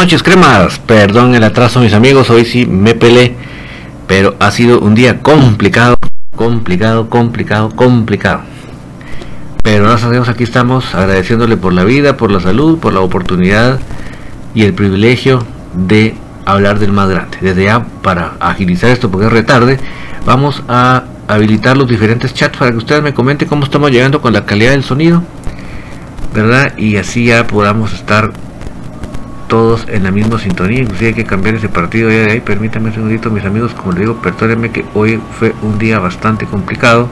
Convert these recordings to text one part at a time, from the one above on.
Noches, cremas. Perdón el atraso, mis amigos. Hoy sí me pelé, pero ha sido un día complicado, complicado, complicado, complicado. Pero gracias a aquí estamos agradeciéndole por la vida, por la salud, por la oportunidad y el privilegio de hablar del más grande. Desde ya, para agilizar esto, porque es retarde, vamos a habilitar los diferentes chats para que ustedes me comenten cómo estamos llegando con la calidad del sonido, ¿verdad? Y así ya podamos estar todos en la misma sintonía, inclusive hay que cambiar ese partido ya de ahí, permítanme un segundito mis amigos, como les digo, perdónenme que hoy fue un día bastante complicado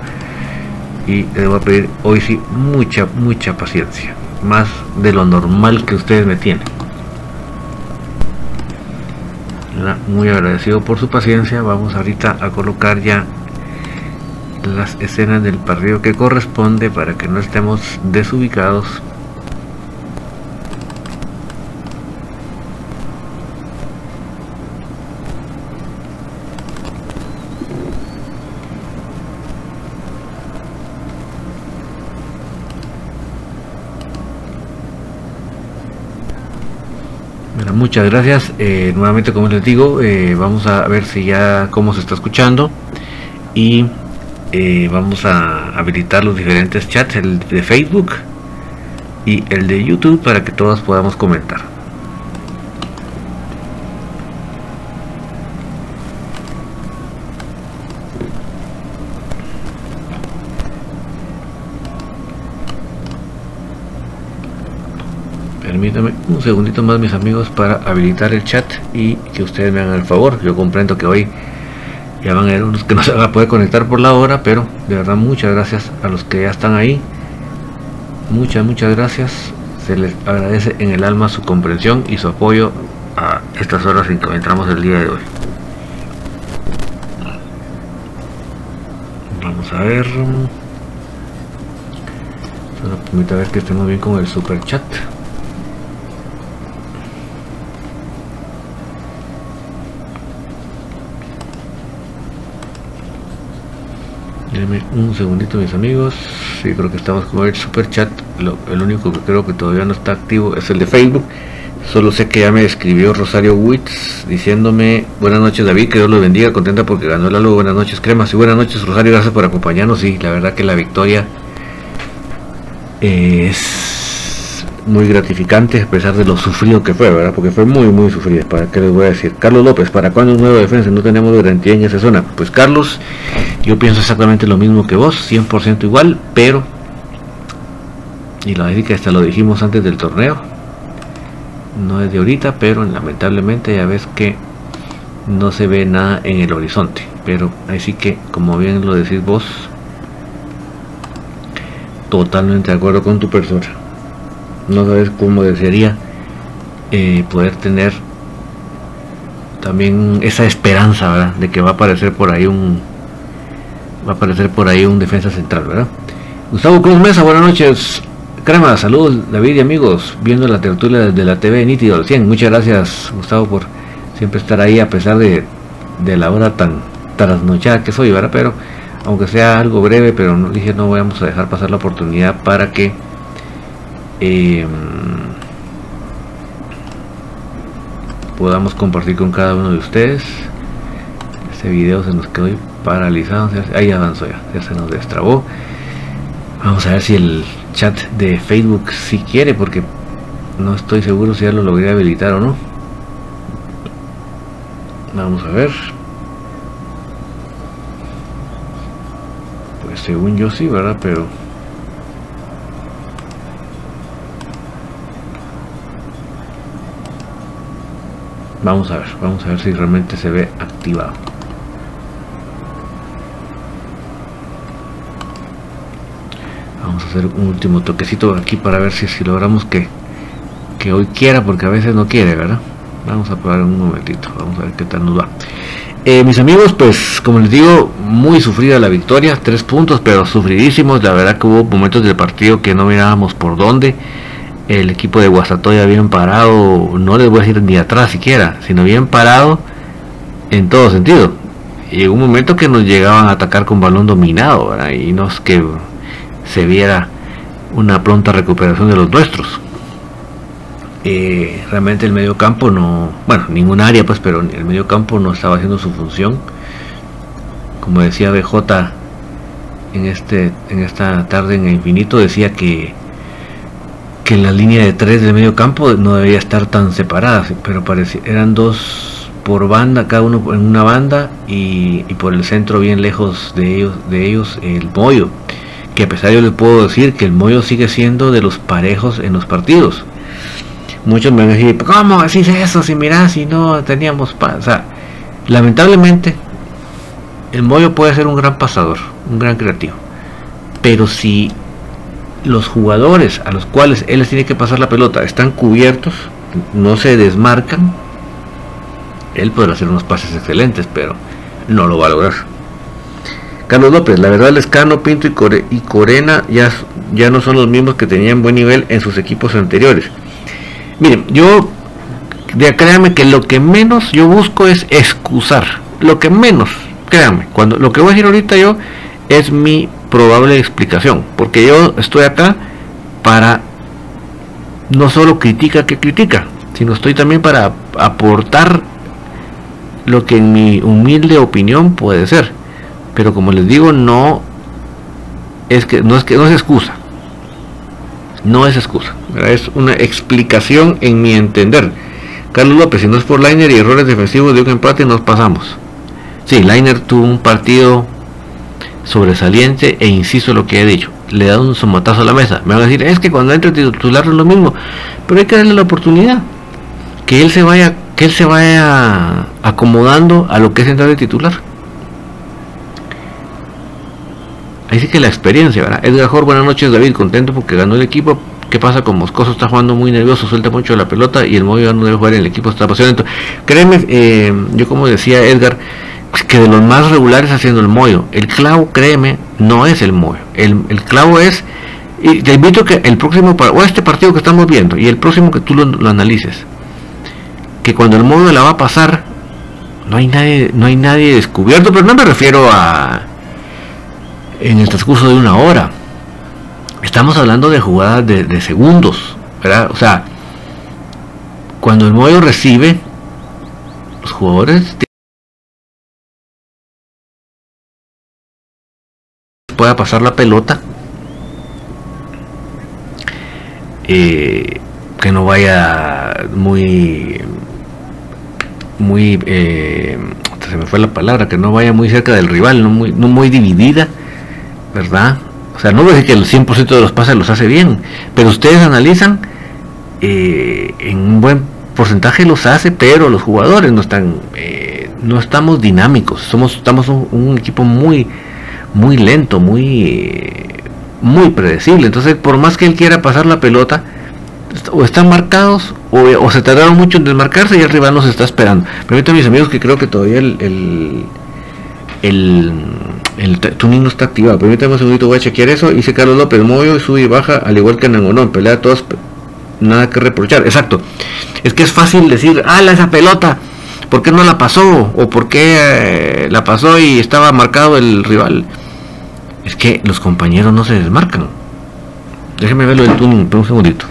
y les voy a pedir hoy sí mucha, mucha paciencia, más de lo normal que ustedes me tienen. Muy agradecido por su paciencia, vamos ahorita a colocar ya las escenas del partido que corresponde para que no estemos desubicados muchas gracias. Eh, nuevamente, como les digo, eh, vamos a ver si ya cómo se está escuchando y eh, vamos a habilitar los diferentes chats, el de Facebook y el de YouTube para que todos podamos comentar. permítame un segundito más mis amigos para habilitar el chat y que ustedes me hagan el favor. Yo comprendo que hoy ya van a haber unos que no se van a poder conectar por la hora pero de verdad muchas gracias a los que ya están ahí. Muchas muchas gracias. Se les agradece en el alma su comprensión y su apoyo a estas horas en que entramos el día de hoy. Vamos a ver. Solo permita ver que estemos bien con el super chat un segundito mis amigos. Sí, creo que estamos con el super chat. el único que creo que todavía no está activo es el de Facebook. Solo sé que ya me escribió Rosario Witz diciéndome buenas noches David, que Dios lo bendiga, contenta porque ganó la luz, buenas noches cremas y buenas noches Rosario, gracias por acompañarnos y la verdad que la victoria es muy gratificante a pesar de lo sufrido que fue, ¿verdad? Porque fue muy, muy sufrido. ¿Para qué les voy a decir? Carlos López, ¿para cuándo un nuevo defensa? No tenemos garantía en esa zona. Pues Carlos, yo pienso exactamente lo mismo que vos, 100% igual, pero... Y la verdad hasta lo dijimos antes del torneo. No es de ahorita, pero lamentablemente ya ves que no se ve nada en el horizonte. Pero así que, como bien lo decís vos, totalmente de acuerdo con tu persona no sabes cómo desearía eh, poder tener también esa esperanza ¿verdad? de que va a aparecer por ahí un va a aparecer por ahí un defensa central verdad Gustavo Cruz Mesa buenas noches crema, saludos David y amigos, viendo la tertulia de la TV nítido al 100. Muchas gracias Gustavo por siempre estar ahí a pesar de, la hora tan trasnochada que soy, ¿verdad? Pero aunque sea algo breve, pero dije no vamos a dejar pasar la oportunidad para que eh, podamos compartir con cada uno de ustedes. Este video se nos quedó paralizado, ahí avanzó ya, ya se nos destrabó. Vamos a ver si el chat de Facebook si quiere, porque no estoy seguro si ya lo logré habilitar o no. Vamos a ver. Pues según yo sí, ¿verdad? Pero... Vamos a ver, vamos a ver si realmente se ve activado. Vamos a hacer un último toquecito aquí para ver si, logramos que, que hoy quiera, porque a veces no quiere, ¿verdad? Vamos a probar un momentito, vamos a ver qué tal nos va. Eh, mis amigos, pues como les digo, muy sufrida la victoria, tres puntos, pero sufridísimos. La verdad que hubo momentos del partido que no mirábamos por dónde. El equipo de Guasatoya bien parado, no les voy a decir ni atrás siquiera, sino bien parado en todo sentido. Llegó un momento que nos llegaban a atacar con balón dominado, ¿verdad? y nos que se viera una pronta recuperación de los nuestros. Eh, realmente el medio campo no, bueno, ningún área pues, pero el medio campo no estaba haciendo su función. Como decía BJ en este en esta tarde en el infinito decía que que la línea de tres del medio campo no debía estar tan separada, pero parecía, eran dos por banda, cada uno en una banda y, por el centro bien lejos de ellos, de ellos el Moyo, que a pesar yo le puedo decir que el Moyo sigue siendo de los parejos en los partidos. Muchos me decir, ¿cómo decís eso? Si mirás, si no teníamos O lamentablemente, el Moyo puede ser un gran pasador, un gran creativo. Pero si los jugadores a los cuales él les tiene que pasar la pelota están cubiertos, no se desmarcan, él podrá hacer unos pases excelentes, pero no lo va a lograr. Carlos López, la verdad Lescano, Pinto y, Core, y Corena ya, ya no son los mismos que tenían buen nivel en sus equipos anteriores. Miren, yo, ya créanme que lo que menos yo busco es excusar. Lo que menos, créanme, cuando lo que voy a decir ahorita yo es mi probable explicación. Porque yo estoy acá para no solo critica que critica, sino estoy también para aportar lo que en mi humilde opinión puede ser. Pero como les digo, no es que no es que no es excusa no es excusa, es una explicación en mi entender. Carlos López, si no es por Liner y errores defensivos de un empate, nos pasamos. Sí, Liner tuvo un partido sobresaliente e insisto lo que he dicho, le da un somatazo a la mesa. Me van a decir, es que cuando entra titular es lo mismo, pero hay que darle la oportunidad, que él se vaya, que él se vaya acomodando a lo que es entrar de titular. Ahí sí que la experiencia, ¿verdad? Edgar Jor, buenas noches David, contento porque ganó el equipo. ¿Qué pasa con Moscoso? Está jugando muy nervioso, suelta mucho la pelota y el Moyo no debe jugar en el equipo, está apasionado. Créeme, eh, yo como decía Edgar, que de los más regulares haciendo el Moyo. El clavo, créeme, no es el Moyo. El, clavo es, y te invito a que el próximo, o este partido que estamos viendo, y el próximo que tú lo, lo analices, que cuando el Moyo la va a pasar, no hay nadie, no hay nadie descubierto, pero no me refiero a en el transcurso de una hora. Estamos hablando de jugadas de, segundos, ¿verdad? O sea, cuando el Moyo recibe, los jugadores pueda pasar la pelota, eh, que no vaya muy, muy, eh, se me fue la palabra, que no vaya muy cerca del rival, no muy, no muy dividida ¿verdad? O sea, no voy a decir que el 100% de los pases los hace bien, pero ustedes analizan, eh, en un buen porcentaje los hace, pero los jugadores no están, eh, no estamos dinámicos, somos, estamos un, equipo muy, muy lento, muy, muy predecible. Entonces, por más que él quiera pasar la pelota, o están marcados o, se tardaron mucho en desmarcarse y el rival nos está esperando. Permítanme mis amigos que creo que todavía el, el El tuning no está activado. Permítame un segundito, voy a chequear eso. Dice Carlos López, Moyo sube y baja, al igual que Nangonón, pelea todos, nada que reprochar. Exacto. Es que es fácil decir, ala esa pelota, ¿por qué no la pasó? ¿O por qué eh, la pasó y estaba marcado el rival? Es que los compañeros no se desmarcan. Déjeme verlo del tuning, por un segundito.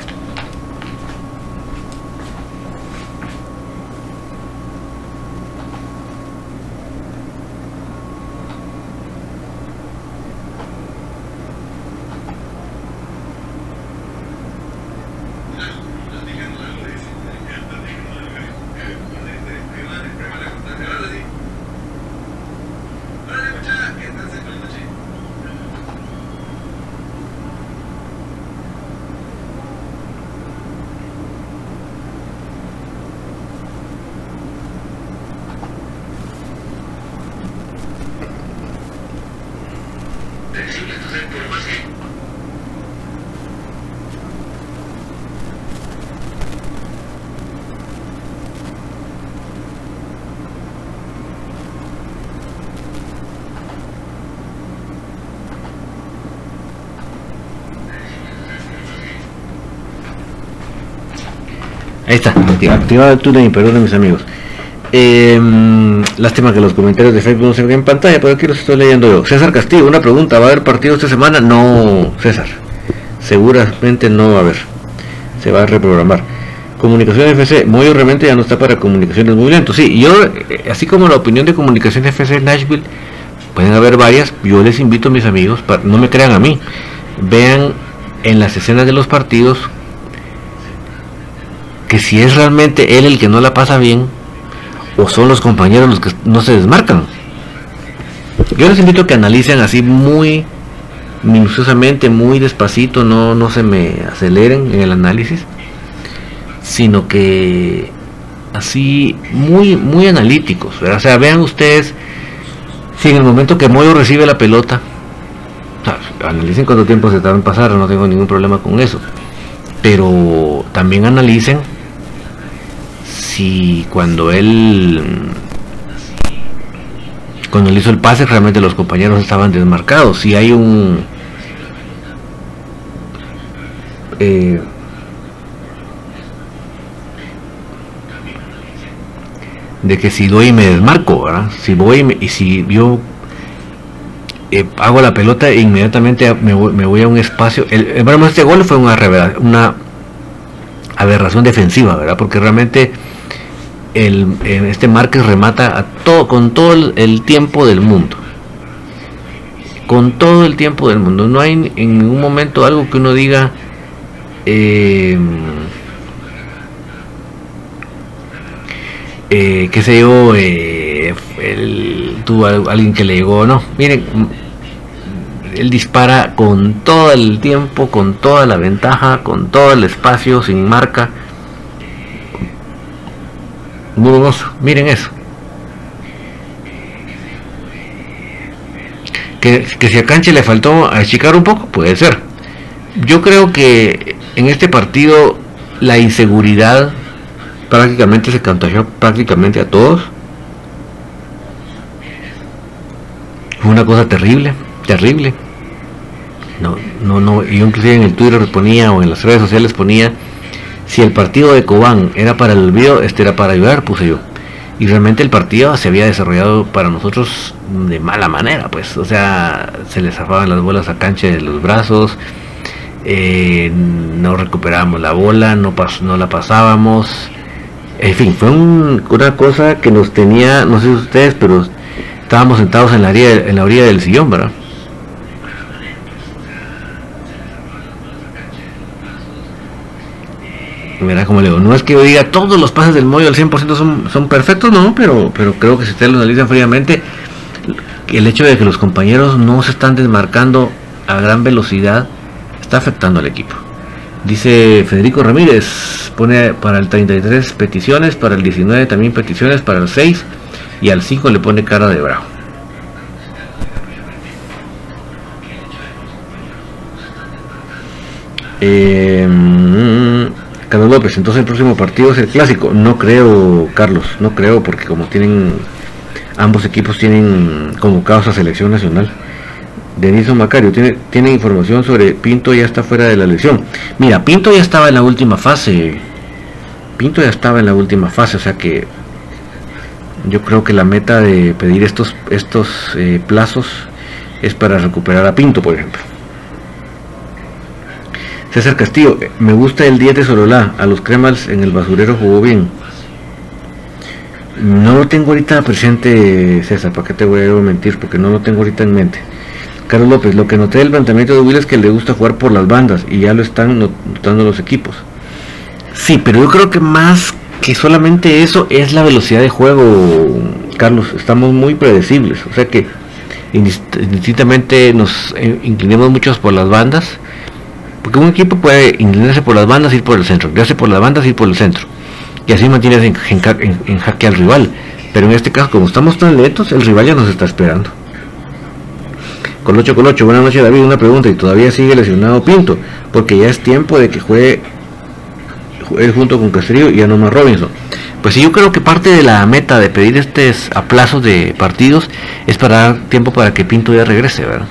Ahí está, activado el túnel, perdón mis amigos. Eh, lástima que los comentarios de Facebook no se ven en pantalla, pero aquí los estoy leyendo yo. César Castillo, una pregunta, ¿va a haber partido esta semana? No, César, seguramente no va a haber. Se va a reprogramar. Comunicación FC, muy realmente ya no está para comunicaciones muy lento. Sí, yo, eh, así como la opinión de Comunicación FC Nashville, pueden haber varias. Yo les invito a mis amigos, para, no me crean a mí, vean en las escenas de los partidos que si es realmente él el que no la pasa bien o son los compañeros los que no se desmarcan. Yo les invito a que analicen así muy minuciosamente, muy despacito, no, no se me aceleren en el análisis, sino que así muy, muy analíticos. O sea, vean ustedes si en el momento que Moyo recibe la pelota, analicen cuánto tiempo se tarda en pasar, no tengo ningún problema con eso. Pero también analicen si cuando él cuando él hizo el pase realmente los compañeros estaban desmarcados. Si hay un eh, de que si doy me desmarco ¿verdad? si voy y si yo eh, hago la pelota e inmediatamente me voy, a un espacio. El, el, este gol fue una, una aberración defensiva verdad porque realmente el, este Márquez remata a todo, con todo el, tiempo del mundo. Con todo el tiempo del mundo. No hay en ningún momento algo que uno diga. Eh, eh, qué sé yo, eh, tuvo alguien que le llegó, no, miren, él dispara con todo el tiempo, con toda la ventaja, con todo el espacio, sin marca, muy miren eso. Que, si a Canche le faltó achicar un poco, puede ser. Yo creo que en este partido la inseguridad prácticamente se contagió prácticamente a todos. Fue una cosa terrible, terrible. No, no, no, yo inclusive en el Twitter ponía o en las redes sociales ponía si el partido de Cobán era para el olvido, este era para ayudar, puse yo. Y realmente el partido se había desarrollado para nosotros de mala manera, pues. O sea, se les zafaban las bolas a cancha de los brazos, eh, no recuperábamos la bola, no, no la pasábamos. En fin, fue una cosa que nos tenía, no sé ustedes, pero estábamos sentados en la, en la orilla del sillón, ¿verdad? Como le digo, no es que yo diga todos los pases del Moyo al 100% son, son perfectos, no, pero, pero creo que si ustedes lo analizan fríamente, el hecho de que los compañeros no se están desmarcando a gran velocidad está afectando al equipo. Dice Federico Ramírez, pone para el 33 peticiones, para el 19 también peticiones, para el 6 y al 5 le pone cara de bravo. Eh, Carlos López, entonces el próximo partido es el clásico. No creo, Carlos, no creo, porque como tienen ambos equipos tienen convocados a selección nacional. Deniso Macario tiene, tiene información sobre Pinto ya está fuera de la lesión. Mira, Pinto ya estaba en la última fase. Pinto ya estaba en la última fase, o sea que yo creo que la meta de pedir estos, estos eh, plazos es para recuperar a Pinto, por ejemplo. César Castillo, me gusta el 10 de Sololá, a los cremals en el basurero jugó bien. No lo tengo ahorita presente, César, ¿para qué te voy a mentir? Porque no lo tengo ahorita en mente. Carlos López, lo que noté del planteamiento de Will es que le gusta jugar por las bandas y ya lo están notando los equipos. Sí, pero yo creo que más que solamente eso es la velocidad de juego, Carlos. Estamos muy predecibles, o sea que indistintamente nos eh, inclinamos muchos por las bandas, porque un equipo puede inclinarse por las bandas ir por el centro, inclinarse por las bandas ir por el centro, y así mantienes en, en jaque al rival. Pero en este caso, como estamos tan lentos, el rival ya nos está esperando. Colocho Colocho, buenas noches David, una pregunta, y todavía sigue lesionado Pinto, porque ya es tiempo de que juegue él junto con Castrillo y a Nomás Robinson. Pues sí, yo creo que parte de la meta de pedir estos aplazos de partidos es para dar tiempo para que Pinto ya regrese, ¿verdad?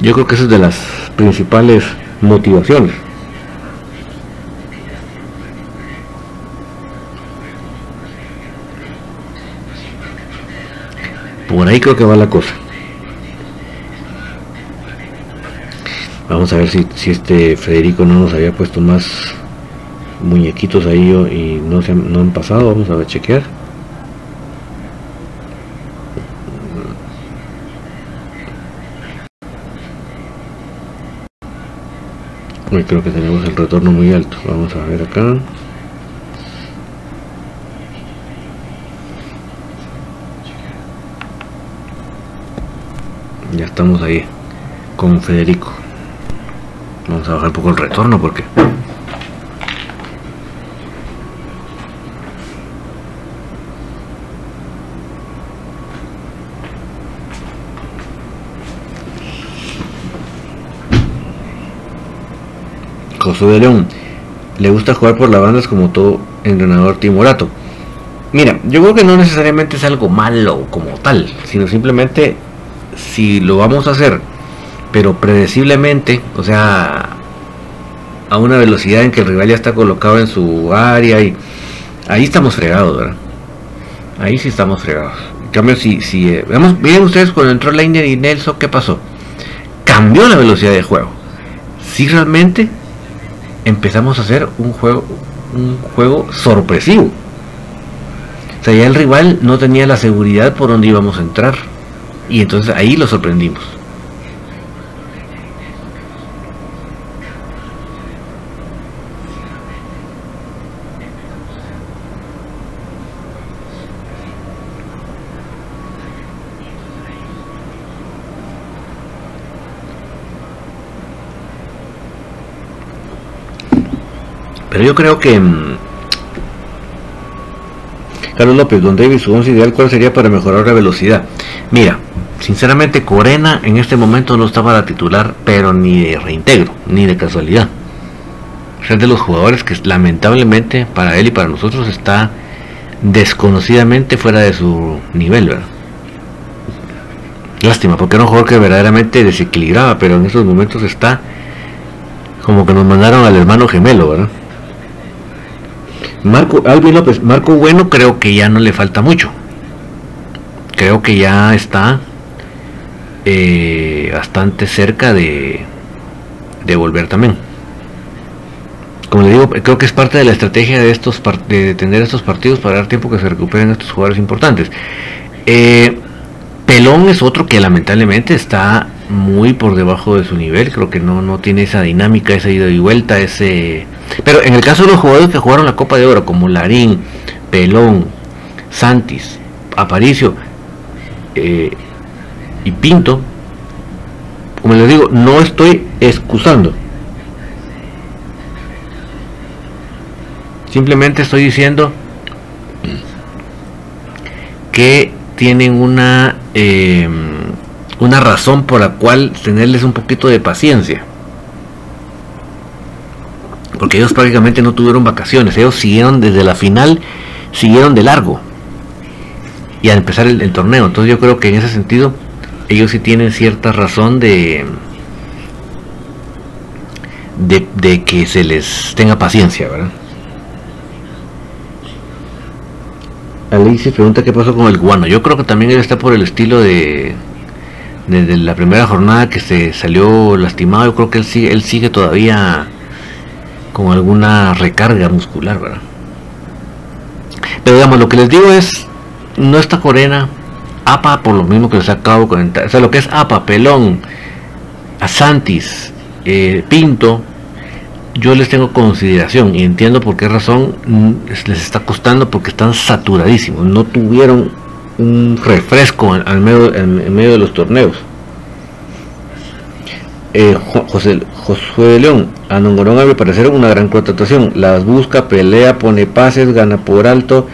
Yo creo que esa es de las principales motivaciones. Por ahí creo que va la cosa. Vamos a ver si, si este Federico no nos había puesto más muñequitos ahí y no, se han, no han pasado. Vamos a ver, chequear. Creo que tenemos el retorno muy alto. Vamos a ver acá. Ya estamos ahí con Federico. Vamos a bajar un poco el retorno porque José de León le gusta jugar por las bandas como todo entrenador timorato. Mira, yo creo que no necesariamente es algo malo como tal, sino simplemente si lo vamos a hacer pero predeciblemente, o sea, a una velocidad en que el rival ya está colocado en su área y ahí estamos fregados, ¿verdad? Ahí sí estamos fregados. En cambio, si, si eh, miren ustedes cuando entró Leiner y Nelson, ¿qué pasó? Cambió la velocidad de juego. Si realmente empezamos a hacer un juego, un juego sorpresivo. O sea, ya el rival no tenía la seguridad por donde íbamos a entrar. Y entonces ahí lo sorprendimos. Pero yo creo que mm, Carlos López, Don David, su once ideal, ¿cuál sería para mejorar la velocidad? Mira, sinceramente Corena en este momento no está para titular, pero ni de reintegro, ni de casualidad. Es de los jugadores que lamentablemente para él y para nosotros está desconocidamente fuera de su nivel, ¿verdad? Lástima, porque era un jugador que verdaderamente desequilibraba, pero en estos momentos está como que nos mandaron al hermano gemelo, ¿verdad? Marco Alvin López, Marco Bueno creo que ya no le falta mucho. Creo que ya está eh, bastante cerca de, de volver también. Como le digo, creo que es parte de la estrategia de estos de estos partidos para dar tiempo que se recuperen estos jugadores importantes. Eh, Pelón es otro que lamentablemente está muy por debajo de su nivel, creo que no, no tiene esa dinámica, esa ida y vuelta, ese pero en el caso de los jugadores que jugaron la Copa de Oro, como Larín, Pelón, Santis, Aparicio eh, y Pinto, como les digo, no estoy excusando. Simplemente estoy diciendo que tienen una eh, una razón por la cual tenerles un poquito de paciencia porque ellos prácticamente no tuvieron vacaciones, ellos siguieron desde la final, siguieron de largo. y a empezar el, torneo. Entonces yo creo que en ese sentido ellos sí tienen cierta razón de, de, que se les tenga paciencia, ¿verdad? Alicia pregunta qué pasó con el guano. Yo creo que también él está por el estilo de desde la primera jornada que se salió lastimado. Yo creo que él sigue, él sigue todavía con alguna recarga muscular, ¿verdad? Pero digamos, lo que les digo es, no está Corena, APA por lo mismo que les acabo de comentar, o sea, lo que es APA, Pelón, Asantis, eh, Pinto, yo les tengo consideración y entiendo por qué razón les está costando porque están saturadísimos, no tuvieron un refresco en, medio, en medio de los torneos. Eh, José, Josué de León, a Nongorón a parecer una gran contratación. Las busca, pelea, pone pases, gana por alto.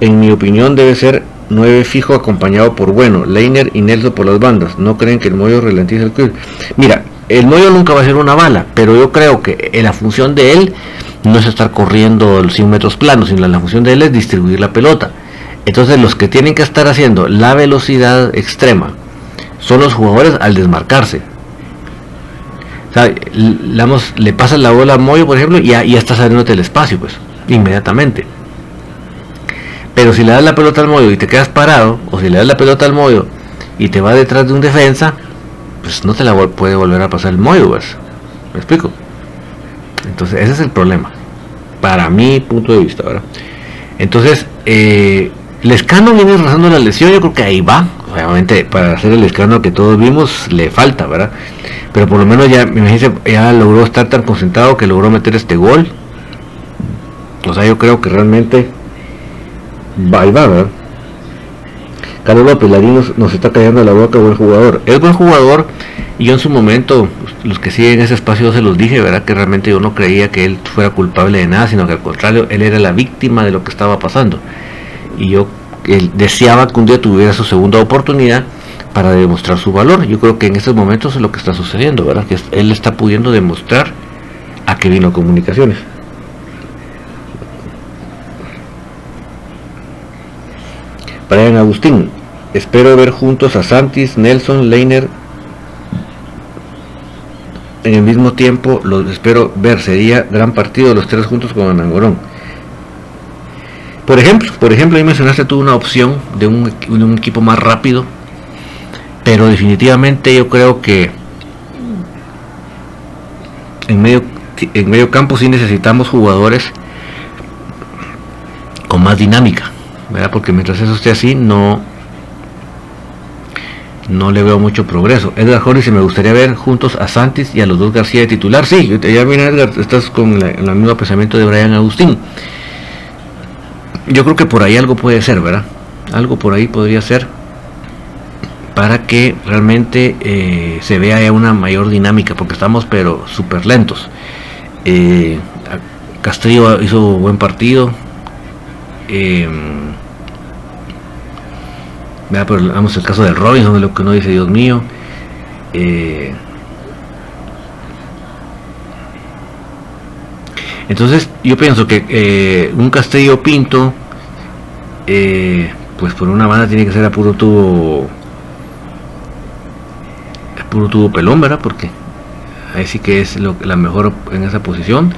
En mi opinión debe ser 9 fijo acompañado por Bueno, Leiner y Nelson por las bandas. ¿No creen que el Moyo ralentiza el club? Mira, el Moyo nunca va a ser una bala, pero yo creo que la función de él no es estar corriendo los 100 metros planos, sino la función de él es distribuir la pelota. Entonces los que tienen que estar haciendo la velocidad extrema son los jugadores al desmarcarse le pasa la bola a Moyo, por ejemplo, y ya, ya está saliendo del espacio, pues, inmediatamente. Pero si le das la pelota al Moyo y te quedas parado, o si le das la pelota al Moyo y te va detrás de un defensa, pues no te la puede volver a pasar el Moyo, pues. ¿Me explico? Entonces, ese es el problema. Para mi punto de vista, ¿verdad? Entonces, eh, Lescano viene rozando la lesión, yo creo que ahí va. Obviamente, para hacer el escándalo que todos vimos, le falta, ¿verdad? pero por lo menos ya, ya logró estar tan concentrado que logró meter este gol. O sea, yo creo que realmente va y va, ¿verdad? Carlos López nos, está cayendo la boca, buen jugador. Es buen jugador y yo en su momento, los que siguen ese espacio se los dije, ¿verdad? Que realmente yo no creía que él fuera culpable de nada, sino que al contrario, él era la víctima de lo que estaba pasando. Y yo deseaba que un día tuviera su segunda oportunidad para demostrar su valor. Yo creo que en estos momentos es lo que está sucediendo, ¿verdad? Que él está pudiendo demostrar a que vino comunicaciones. Brian Agustín, espero ver juntos a Santis, Nelson, Leiner en el mismo tiempo, los espero ver, sería gran partido los tres juntos con Anangorón. Por ejemplo, por ejemplo, ahí mencionaste tú una opción de un, equipo más rápido, pero definitivamente yo creo que en medio, en medio campo sí necesitamos jugadores con más dinámica, ¿verdad? Porque mientras eso esté así, no, no le veo mucho progreso. Edgar Jones, si me gustaría ver juntos a Santis y a los dos García de titular. Sí, ya mira Edgar, estás con el mismo pensamiento de Brian Agustín. Yo creo que por ahí algo puede ser, ¿verdad? Algo por ahí podría ser para que realmente eh, se vea una mayor dinámica, porque estamos pero súper lentos. Eh, Castillo hizo buen partido. Eh, vamos el caso de Robinson, de lo que no dice Dios mío. Eh, entonces yo pienso que un Castillo Pinto, pues por una banda tiene que ser a puro tubo puro tubo pelón, ¿verdad? Porque ahí sí que es lo, la mejor en esa posición.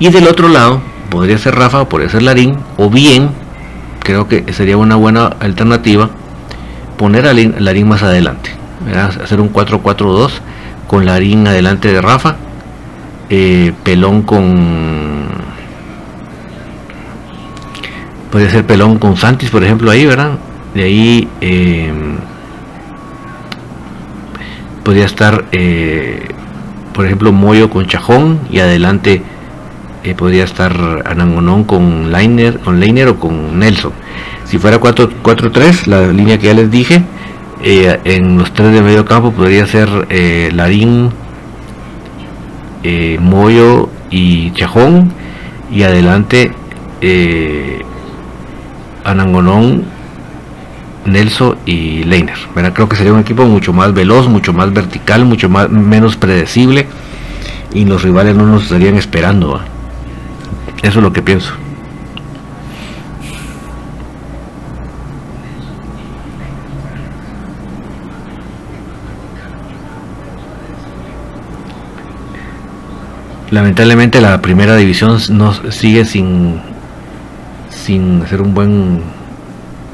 Y del otro lado, podría ser Rafa o podría ser Larín, o bien, creo que sería una buena alternativa, poner a Larín más adelante, hacer un 4-4-2 con Larín adelante de Rafa, eh, Pelón con... Podría ser Pelón con Santis, por ejemplo, ahí, ¿verdad? De ahí... Eh, podría estar, eh, por ejemplo, Moyo con Chajón y adelante podría estar Anangonón con Liner, con Leiner o con Nelson. Si fuera 4-3, la línea que ya les dije, en los tres de medio campo podría ser Larín, Moyo y Chajón y adelante Anangonón Nelson y Leiner. Creo que sería un equipo mucho más veloz, mucho más vertical, mucho más menos predecible y los rivales no nos estarían esperando. Eso es lo que pienso. Lamentablemente la primera división no sigue sin sin hacer un buen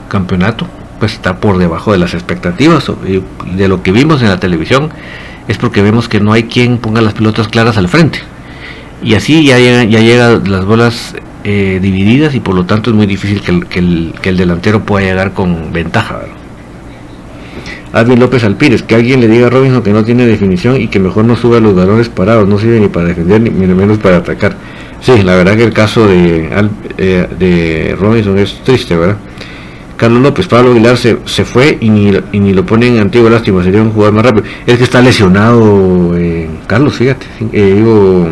campeonato pues está por debajo de las expectativas de lo que vimos en la televisión es porque vemos que no hay quien ponga las pelotas claras al frente. Y así ya llegan las bolas eh, divididas y por lo tanto es muy difícil que el, delantero pueda llegar con ventaja Alvin López Alpírez, que alguien le diga a Robinson que no tiene definición y que mejor no suba los balones parados, no sirve ni para defender ni menos para atacar. Sí, la verdad que el caso de, eh, de Robinson es triste, ¿verdad? Carlos López, Pablo Aguilar se, se fue y ni, y ni, lo ponen en antiguo lástima, sería un jugador más rápido. Es que está lesionado eh, Carlos, fíjate. Eh, digo,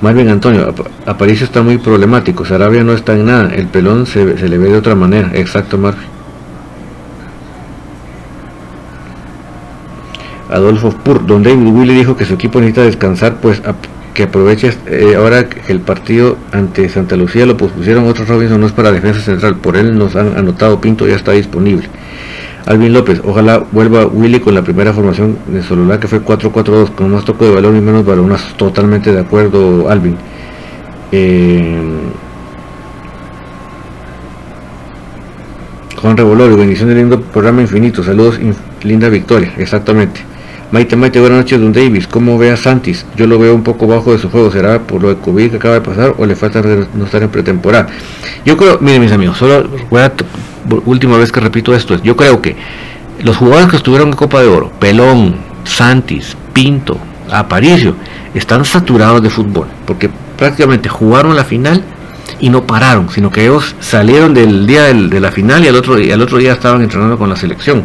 Marvin Antonio, Aparicio está muy problemático, Sarabia no está en nada, el pelón se, le ve de otra manera, exacto Marvin. Adolfo Pur, donde Willy dijo que su equipo necesita descansar, pues que aproveche eh, ahora el partido ante Santa Lucía lo pospusieron otros Robinson no es para defensa central, por él nos han anotado Pinto ya está disponible. Alvin López, ojalá vuelva Willy con la primera formación de Sololá que fue 4-4-2, con más toque de balón y menos balonazos. Totalmente de acuerdo, Alvin. Eh, Juan Revolori, bendición de lindo programa infinito. Saludos, linda victoria, exactamente. Maite Maite, buenas noches, Don Davis. ¿Cómo ve a Santis? Yo lo veo un poco bajo de su juego. ¿Será por lo de COVID que acaba de pasar o le falta no estar en pretemporada? Yo creo, miren mis amigos, solo voy a última vez que repito esto, yo creo que los jugadores que estuvieron en Copa de Oro, Pelón, Santis, Pinto, Aparicio, están saturados de fútbol, porque prácticamente jugaron la final y no pararon, sino que ellos salieron del día de la final y al otro, al otro día estaban entrenando con la selección.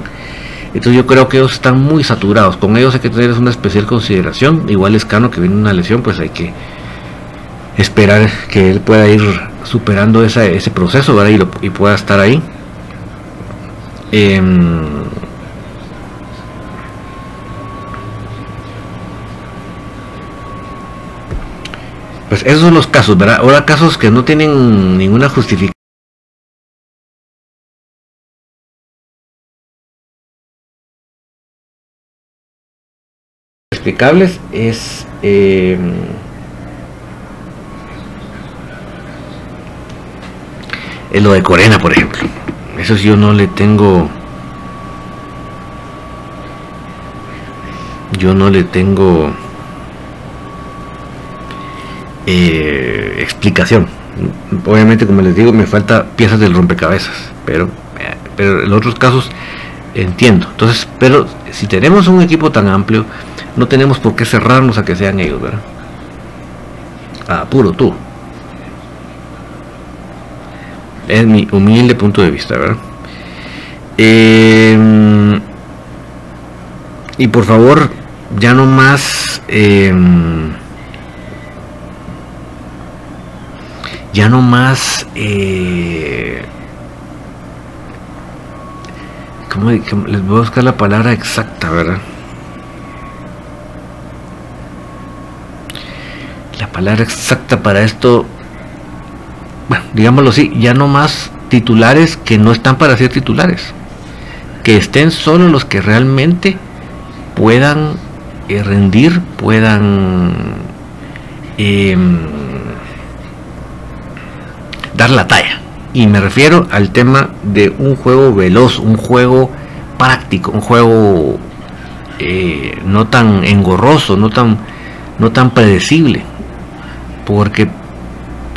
Entonces yo creo que ellos están muy saturados, con ellos hay que tener una especial consideración, igual es Cano que viene una lesión, pues hay que esperar que él pueda ir superando ese proceso y pueda estar ahí. Em, pues esos son los casos, ¿verdad? Ahora casos que no tienen ninguna justificación. explicables es eh, lo de Corena, por ejemplo. Eso yo no le tengo... Yo no le tengo eh, explicación. Obviamente, como les digo, me falta piezas del rompecabezas, pero, pero en otros casos entiendo. Entonces, pero si tenemos un equipo tan amplio, no tenemos por qué cerrarnos a que sean ellos, ¿verdad? A puro tú es mi humilde punto de vista, ¿verdad? Em, y por favor, ya no más... Em, ya no más... Eh, ¿cómo, les voy a buscar la palabra exacta, ¿verdad? La palabra exacta para esto digámoslo así, ya no más titulares que no están para ser titulares. Que estén solo los que realmente puedan eh, rendir, puedan em, dar la talla. Y me refiero al tema de un juego veloz, un juego práctico, un juego eh, no tan engorroso, no tan, no tan predecible. Porque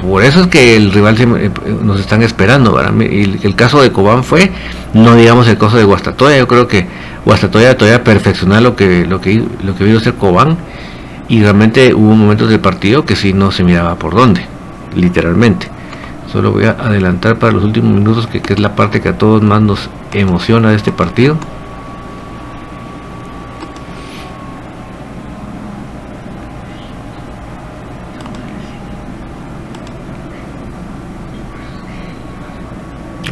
por eso es que el rival eh, nos están esperando. El, el, caso de Cobán fue, no digamos el caso de Guastatoya. Yo creo que Guastatoya todavía perfeccionó lo que lo que lo que vio ser Cobán y realmente hubo momentos del partido que sí no se miraba por dónde, literalmente. Solo voy a adelantar para los últimos minutos que, que es la parte que a todos más nos emociona de este partido.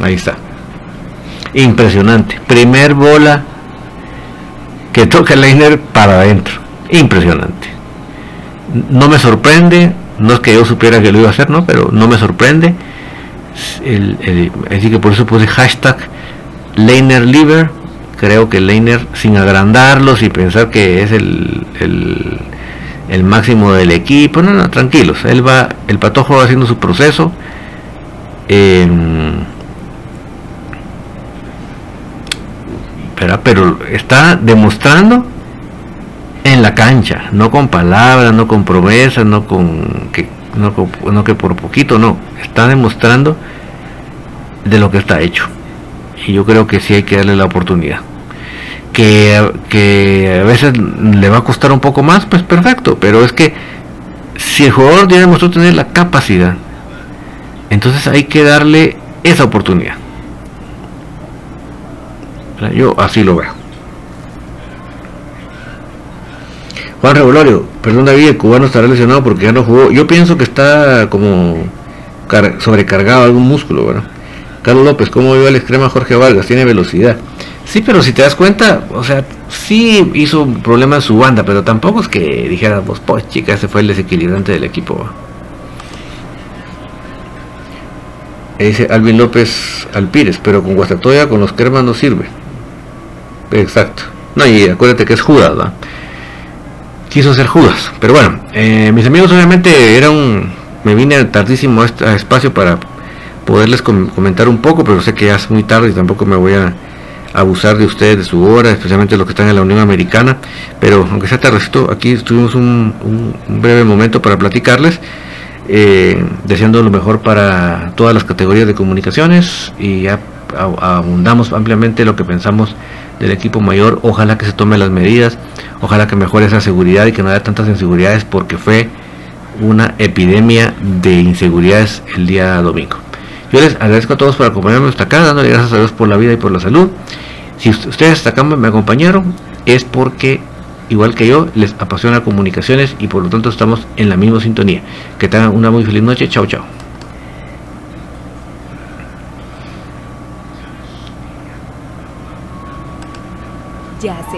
Ahí está. Impresionante. Primer bola que toca Leiner para adentro. Impresionante. No me sorprende. No es que yo supiera que lo iba a hacer, ¿no? Pero no me sorprende. así que por eso puse hashtag Leiner Liver, creo que Leiner, sin agrandarlos y pensar que es el, el, máximo del equipo, no, no, tranquilos, él va, el patojo va haciendo su proceso. Pero está demostrando en la cancha, no con palabras, no con promesas, no con que no, que por poquito, no, está demostrando de lo que está hecho. Y yo creo que sí hay que darle la oportunidad. Que, que a veces le va a costar un poco más, pues perfecto, pero es que si el jugador ya demostró tener la capacidad, entonces hay que darle esa oportunidad. Yo así lo veo. Juan Revolorio, perdón David, el cubano estará lesionado porque ya no jugó. Yo pienso que está como sobrecargado algún músculo, bueno. Carlos López, ¿cómo vio el extrema Jorge Vargas? Tiene velocidad. Sí, pero si te das cuenta, o sea, sí hizo un problema en su banda, pero tampoco es que dijera, vos, pues chica, ese fue el desequilibrante del equipo. dice Alvin López Alpírez, pero con Guastatoya, con los Kerman no sirve. Exacto. No, y acuérdate que es Judas, ¿va? Quiso ser Judas. Pero bueno, eh, mis amigos obviamente era un... Me vine tardísimo a, este, espacio para poderles comentar un poco, pero sé que ya es muy tarde y tampoco me voy a abusar de ustedes, de su hora, especialmente los que están en la Unión Americana. Pero aunque sea tardecito, aquí estuvimos un, un breve momento para platicarles. Eh, deseando lo mejor para todas las categorías de comunicaciones y ya abundamos ampliamente lo que pensamos del equipo mayor. Ojalá que se tomen las medidas, ojalá que mejore esa seguridad y que no haya tantas inseguridades porque fue una epidemia de inseguridades el día domingo. Yo les agradezco a todos por acompañarme hasta acá, dándole gracias a Dios por la vida y por la salud. Si ustedes hasta acá me acompañaron, es porque, igual que yo, les apasiona comunicaciones y por lo tanto estamos en la misma sintonía. Que tengan una muy feliz noche. Chao, chao. Ya se